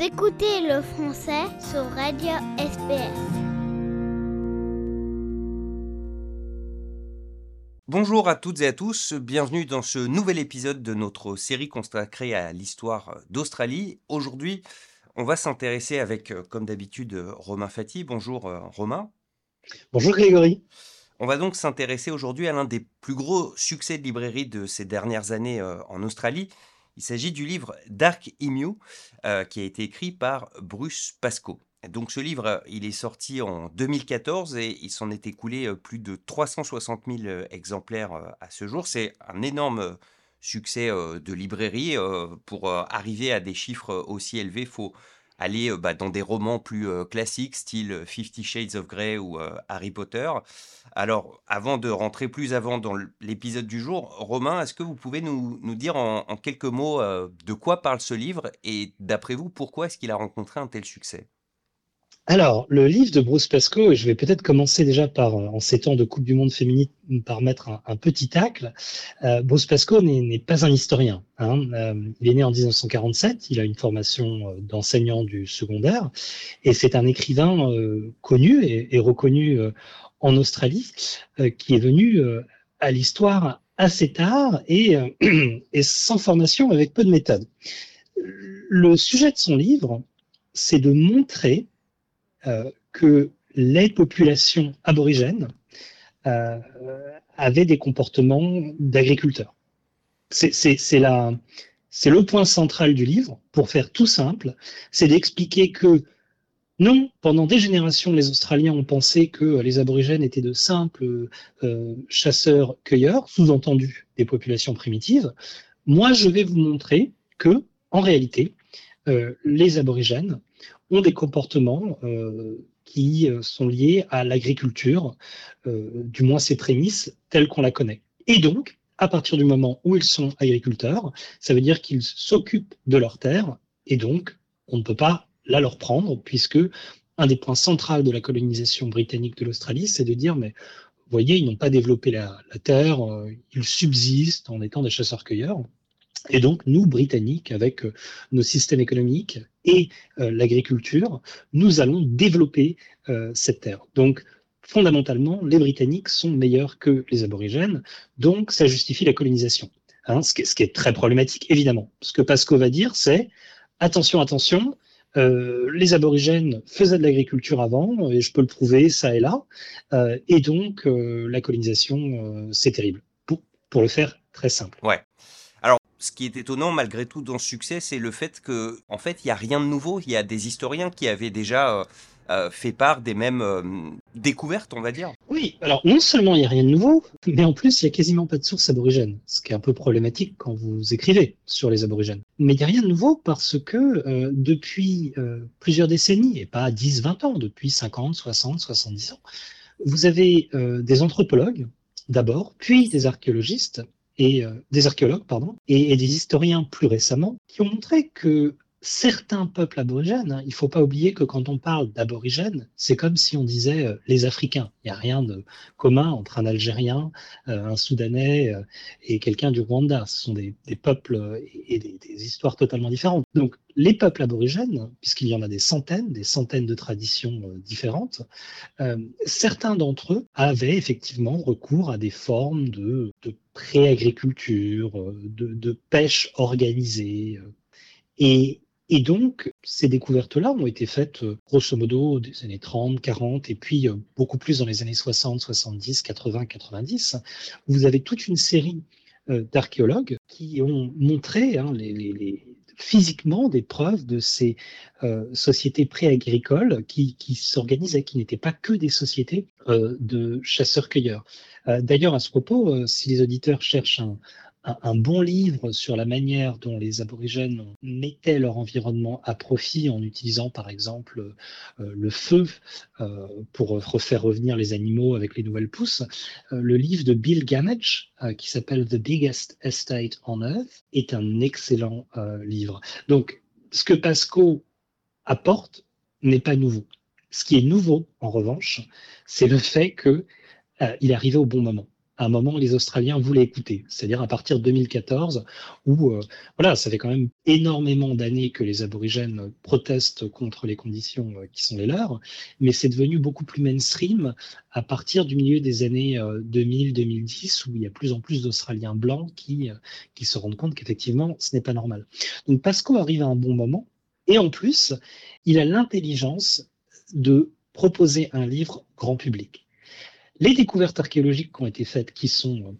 Vous écoutez le français sur Radio SPS. Bonjour à toutes et à tous, bienvenue dans ce nouvel épisode de notre série consacrée à l'histoire d'Australie. Aujourd'hui, on va s'intéresser avec, euh, comme d'habitude, euh, Romain Fati. Bonjour euh, Romain. Bonjour Grégory. On va donc s'intéresser aujourd'hui à l'un des plus gros succès de librairie de ces dernières années en Australie. Il s'agit du livre Dark Emu, qui a été écrit par Bruce Pascoe. Donc ce livre, il est sorti en 2014 et il s'en est écoulé plus de 360 000 exemplaires à ce jour. C'est un énorme succès de librairie. pour arriver à des chiffres aussi élevés, il faut aller bah, dans des romans plus classiques, style Fifty Shades of Grey ou Harry Potter. Alors, avant de rentrer plus avant dans l'épisode du jour, Romain, est-ce que vous pouvez nous, dire en, en, quelques mots de quoi parle ce livre et d'après vous, pourquoi est-ce qu'il a rencontré un tel succès? Alors, le livre de Bruce Pascoe, je vais peut-être commencer déjà par, euh, en ces temps de Coupe du Monde féminine, par mettre un, petit tacle. Euh, Bruce Pascoe n'est pas un historien. Hein. Euh, il est né en 1947, il a une formation d'enseignant du secondaire, et c'est un écrivain connu et, reconnu en Australie, qui est venu à l'histoire assez tard et, et sans formation, avec peu de méthode. Le sujet de son livre, c'est de montrer que les populations aborigènes euh, avaient des comportements d'agriculteurs. C'est le point central du livre, pour faire tout simple, c'est d'expliquer que non, pendant des générations, les Australiens ont pensé que les aborigènes étaient de simples euh, chasseurs-cueilleurs, sous-entendu des populations primitives. Moi, je vais vous montrer que, en réalité, euh, les aborigènes ont des comportements euh, qui euh, sont liés à l'agriculture, euh, du moins ses prémices telles qu'on la connaît. Et donc, à partir du moment où ils sont agriculteurs, ça veut dire qu'ils s'occupent de leurs terres, et donc on ne peut pas la leur prendre, puisque un des points centraux de la colonisation britannique de l'Australie, c'est de dire, mais vous voyez, ils n'ont pas développé la, la terre, ils subsistent en étant des chasseurs-cueilleurs. Et donc, nous, Britanniques, avec euh, nos systèmes économiques et euh, l'agriculture, nous allons développer euh, cette terre. Donc, fondamentalement, les Britanniques sont meilleurs que les aborigènes, donc ça justifie la colonisation. Hein, ce, qui est, très problématique, évidemment. Ce que Pasco va dire, c'est attention, attention, les aborigènes faisaient de l'agriculture avant, et je peux le prouver, ça et là, et donc la colonisation, c'est terrible. Pour, pour le faire très simple. Ouais ce qui est étonnant malgré tout dans ce succès, c'est le fait que, en fait, il n'y a rien de nouveau. Il y a des historiens qui avaient déjà euh, euh, fait part des mêmes euh, découvertes, on va dire. Oui, alors non seulement il n'y a rien de nouveau, mais en plus il n'y a quasiment pas de sources aborigènes, ce qui est un peu problématique quand vous écrivez sur les aborigènes. Mais il n'y a rien de nouveau parce que depuis plusieurs décennies, et pas 10, 20 ans, depuis 50, 60, 70 ans, vous avez des anthropologues d'abord, puis des archéologistes et euh, des archéologues pardon, et, des historiens plus récemment qui ont montré que certains peuples aborigènes, hein, il ne faut pas oublier que quand on parle d'aborigènes, c'est comme si on disait euh, les Africains. Il n'y a rien de commun entre un Algérien, euh, un Soudanais et quelqu'un du Rwanda. Ce sont des, peuples et des, histoires totalement différentes. Donc les peuples aborigènes, puisqu'il y en a des centaines, des centaines de traditions différentes, certains d'entre eux avaient effectivement recours à des formes de, de pré-agriculture, euh, de, pêche organisée. Euh. Et, et donc, ces découvertes-là ont été faites euh, grosso modo des années 30, 40, et puis beaucoup plus dans les années 60, 70, 80, 90. Vous avez toute une série d'archéologues qui ont montré hein, physiquement des preuves de ces euh, sociétés pré-agricoles qui, s'organisaient, qui n'étaient pas que des sociétés euh, de chasseurs-cueilleurs. Euh, d'ailleurs, à ce propos, si les auditeurs cherchent un, un, bon livre sur la manière dont les aborigènes mettaient leur environnement à profit en utilisant par exemple euh, le feu euh, pour refaire revenir les animaux avec les nouvelles pousses. Euh, le livre de Bill Gamage qui s'appelle The Biggest Estate on Earth est un excellent livre. Donc ce que Pasco apporte n'est pas nouveau. Ce qui est nouveau, en revanche, c'est le fait qu'il est arrivé au bon moment. À un moment les Australiens voulaient écouter, c'est-à-dire à partir de 2014, où euh, voilà, ça fait quand même énormément d'années que les aborigènes protestent contre les conditions euh, qui sont les leurs, mais c'est devenu beaucoup plus mainstream à partir du milieu des années 2000-2010, où il y a plus en plus d'Australiens blancs qui, qui se rendent compte qu'effectivement, ce n'est pas normal. Donc Pasco arrive à un bon moment, et en plus, il a l'intelligence de proposer un livre grand public. Les découvertes archéologiques qui ont été faites, qui sont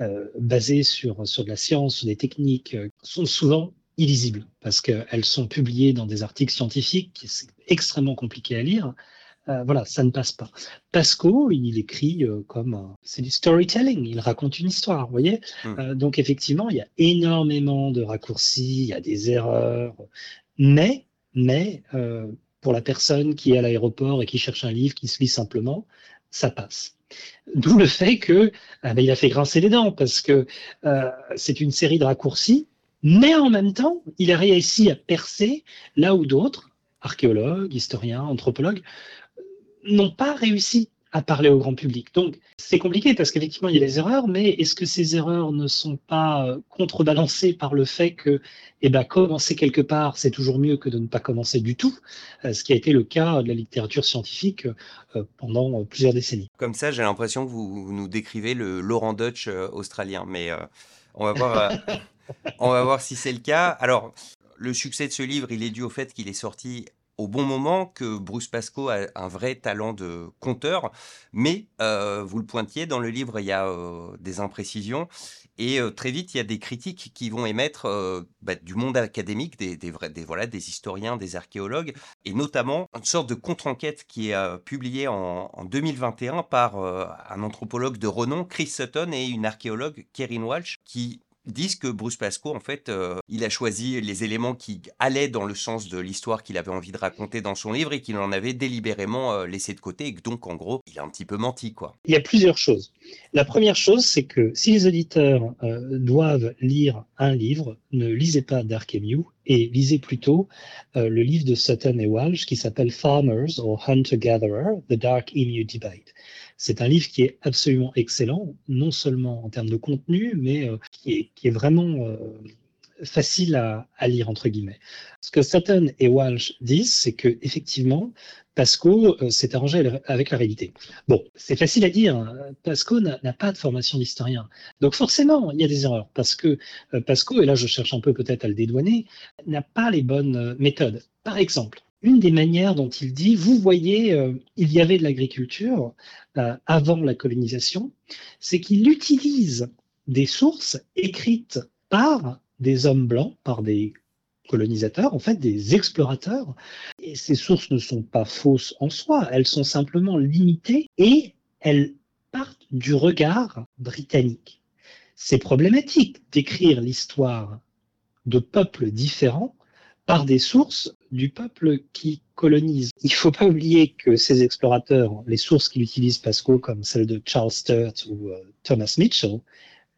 euh, basées sur, sur de la science, sur des techniques, euh, sont souvent illisibles parce qu'elles sont publiées dans des articles scientifiques, c'est extrêmement compliqué à lire. Euh, voilà, ça ne passe pas. Pasco, il écrit comme c'est du storytelling, il raconte une histoire, vous voyez. Hmm. donc effectivement, il y a énormément de raccourcis, il y a des erreurs, mais mais pour la personne qui est à l'aéroport et qui cherche un livre, qui se lit simplement, ça passe. D'où le fait que ah ben, il a fait grincer les dents parce que euh, c'est une série de raccourcis, mais en même temps, il a réussi à percer là où d'autres, archéologues, historiens, anthropologues, n'ont pas réussi à parler au grand public. Donc, c'est compliqué parce qu'effectivement, il y a des erreurs, mais est-ce que ces erreurs ne sont pas euh, contrebalancées par le fait que, eh ben, commencer quelque part, c'est toujours mieux que de ne pas commencer du tout, euh, ce qui a été le cas de la littérature scientifique euh, pendant plusieurs décennies. Comme ça, j'ai l'impression que vous nous décrivez le Laurent Dutch australien, mais on va voir, on va voir si c'est le cas. Alors, le succès de ce livre, il est dû au fait qu'il est sorti au bon moment que Bruce Pascoe a un vrai talent de conteur, mais euh, vous le pointiez, dans le livre, il y a euh, des imprécisions, et euh, très vite, il y a des critiques qui vont émettre bah, du monde académique, des, vrais, des, voilà, des historiens, des archéologues, et notamment une sorte de contre-enquête qui est publiée en, en, 2021 par un anthropologue de renom, Chris Sutton, et une archéologue, Kerin Walsh, qui disent que Bruce Pascoe, en fait, euh, il a choisi les éléments qui allaient dans le sens de l'histoire qu'il avait envie de raconter dans son livre et qu'il en avait délibérément euh, laissé de côté et que donc, en gros, il a un petit peu menti, quoi. Il y a plusieurs choses. La première chose, c'est que si les auditeurs euh, doivent lire un livre, ne lisez pas Dark Emu et lisez plutôt le livre de Sutton et Walsh qui s'appelle Farmers or Hunter-Gatherer, The Dark Emu Debate. C'est un livre qui est absolument excellent, non seulement en termes de contenu, mais euh, qui, est, vraiment euh, facile à, lire entre guillemets. Ce que Sutton et Walsh disent, c'est que effectivement, Pasco euh, s'est arrangé avec la réalité. Bon, c'est facile à dire. Hein. Pasco n'a pas de formation d'historien, donc forcément, il y a des erreurs parce que Pasco, et là je cherche un peu peut-être à le dédouaner, n'a pas les bonnes méthodes. Par exemple, une des manières dont il dit, vous voyez, euh, il y avait de l'agriculture euh, avant la colonisation, c'est qu'il utilise des sources écrites par des hommes blancs, par des colonisateurs, en fait des explorateurs. Et ces sources ne sont pas fausses en soi, elles sont simplement limitées et elles partent du regard britannique. C'est problématique d'écrire l'histoire de peuples différents par des sources du peuple qui colonise. Il faut pas oublier que ces explorateurs, les sources qu'il utilise Pasco, comme celles de Charles Sturt ou euh, Thomas Mitchell,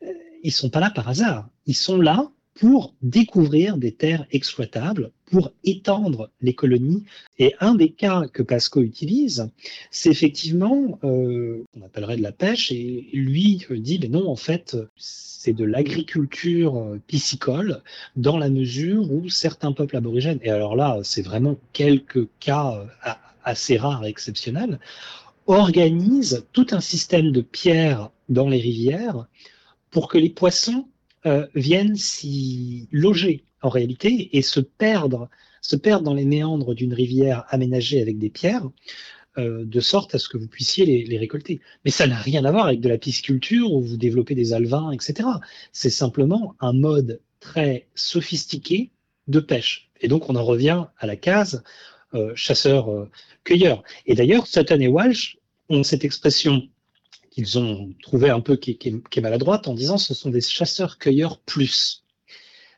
euh, ils sont pas là par hasard. Ils sont là pour découvrir des terres exploitables, pour étendre les colonies. Et un des cas que Pasco utilise, c'est effectivement, euh, on appellerait de la pêche, et lui dit, mais non, en fait, c'est de l'agriculture piscicole, dans la mesure où certains peuples aborigènes, et alors là, c'est vraiment quelques cas euh, assez rares et exceptionnels, organisent tout un système de pierres dans les rivières pour que les poissons euh, viennent s'y loger en réalité et se perdre, se perdre dans les méandres d'une rivière aménagée avec des pierres, euh, de sorte à ce que vous puissiez les, récolter. Mais ça n'a rien à voir avec de la pisciculture où vous développez des alevins, etc. C'est simplement un mode très sophistiqué de pêche. Et donc on en revient à la case euh, chasseur-cueilleur. et d'ailleurs, Sutton et Walsh ont cette expression qu'ils ont trouvé un peu qui, est maladroite en disant ce sont des chasseurs-cueilleurs plus.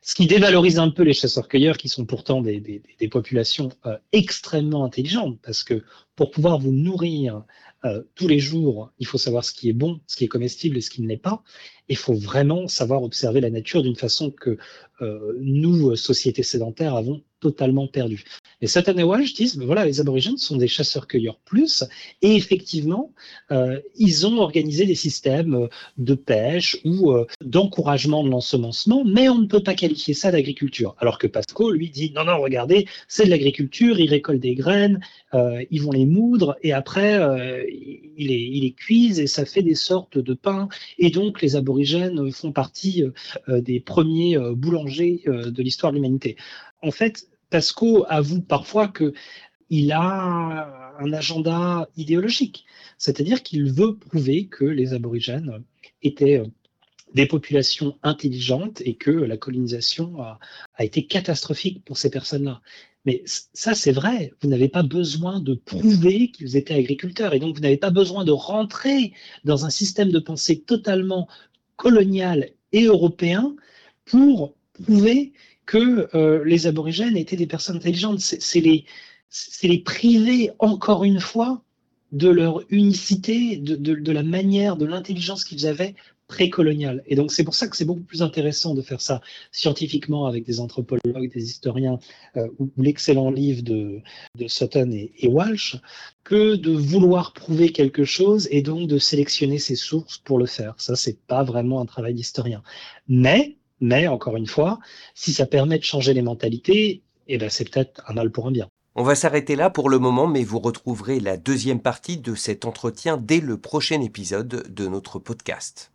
Ce qui dévalorise un peu les chasseurs-cueilleurs qui sont pourtant des, populations euh, extrêmement intelligentes parce que pour pouvoir vous nourrir euh, tous les jours, il faut savoir ce qui est bon, ce qui est comestible et ce qui ne l'est pas. Il faut vraiment savoir observer la nature d'une façon que euh, nous, sociétés sédentaires, avons totalement perdu. Et Sutton et Walsh disent, ben voilà, les aborigènes sont des chasseurs-cueilleurs plus, et effectivement, euh, ils ont organisé des systèmes de pêche ou d'encouragement de l'ensemencement, mais on ne peut pas qualifier ça d'agriculture. Alors que Pasco, lui, dit, non, non, regardez, c'est de l'agriculture, ils récoltent des graines, ils vont les moudre, et après, euh, ils les cuisent, et ça fait des sortes de pain, et donc les aborigènes font partie euh, des premiers boulangers de l'histoire de l'humanité. En fait, Pasco avoue parfois qu'il a un agenda idéologique, c'est-à-dire qu'il veut prouver que les aborigènes étaient des populations intelligentes et que la colonisation a, été catastrophique pour ces personnes-là. Mais ça, c'est vrai. Vous n'avez pas besoin de prouver qu'ils étaient agriculteurs. Et donc, vous n'avez pas besoin de rentrer dans un système de pensée totalement colonial et européen pour prouver que euh, les aborigènes étaient des personnes intelligentes. C'est les, les priver encore une fois de leur unicité, de, de, de la manière, de l'intelligence qu'ils avaient précoloniale. Et donc c'est pour ça que c'est beaucoup plus intéressant de faire ça scientifiquement avec des anthropologues, des historiens, euh, ou, l'excellent livre de, de Sutton et, et, Walsh, que de vouloir prouver quelque chose et donc de sélectionner ses sources pour le faire. Ça, c'est pas vraiment un travail d'historien. Mais mais encore une fois, si ça permet de changer les mentalités, eh ben c'est peut-être un mal pour un bien. On va s'arrêter là pour le moment, mais vous retrouverez la deuxième partie de cet entretien dès le prochain épisode de notre podcast.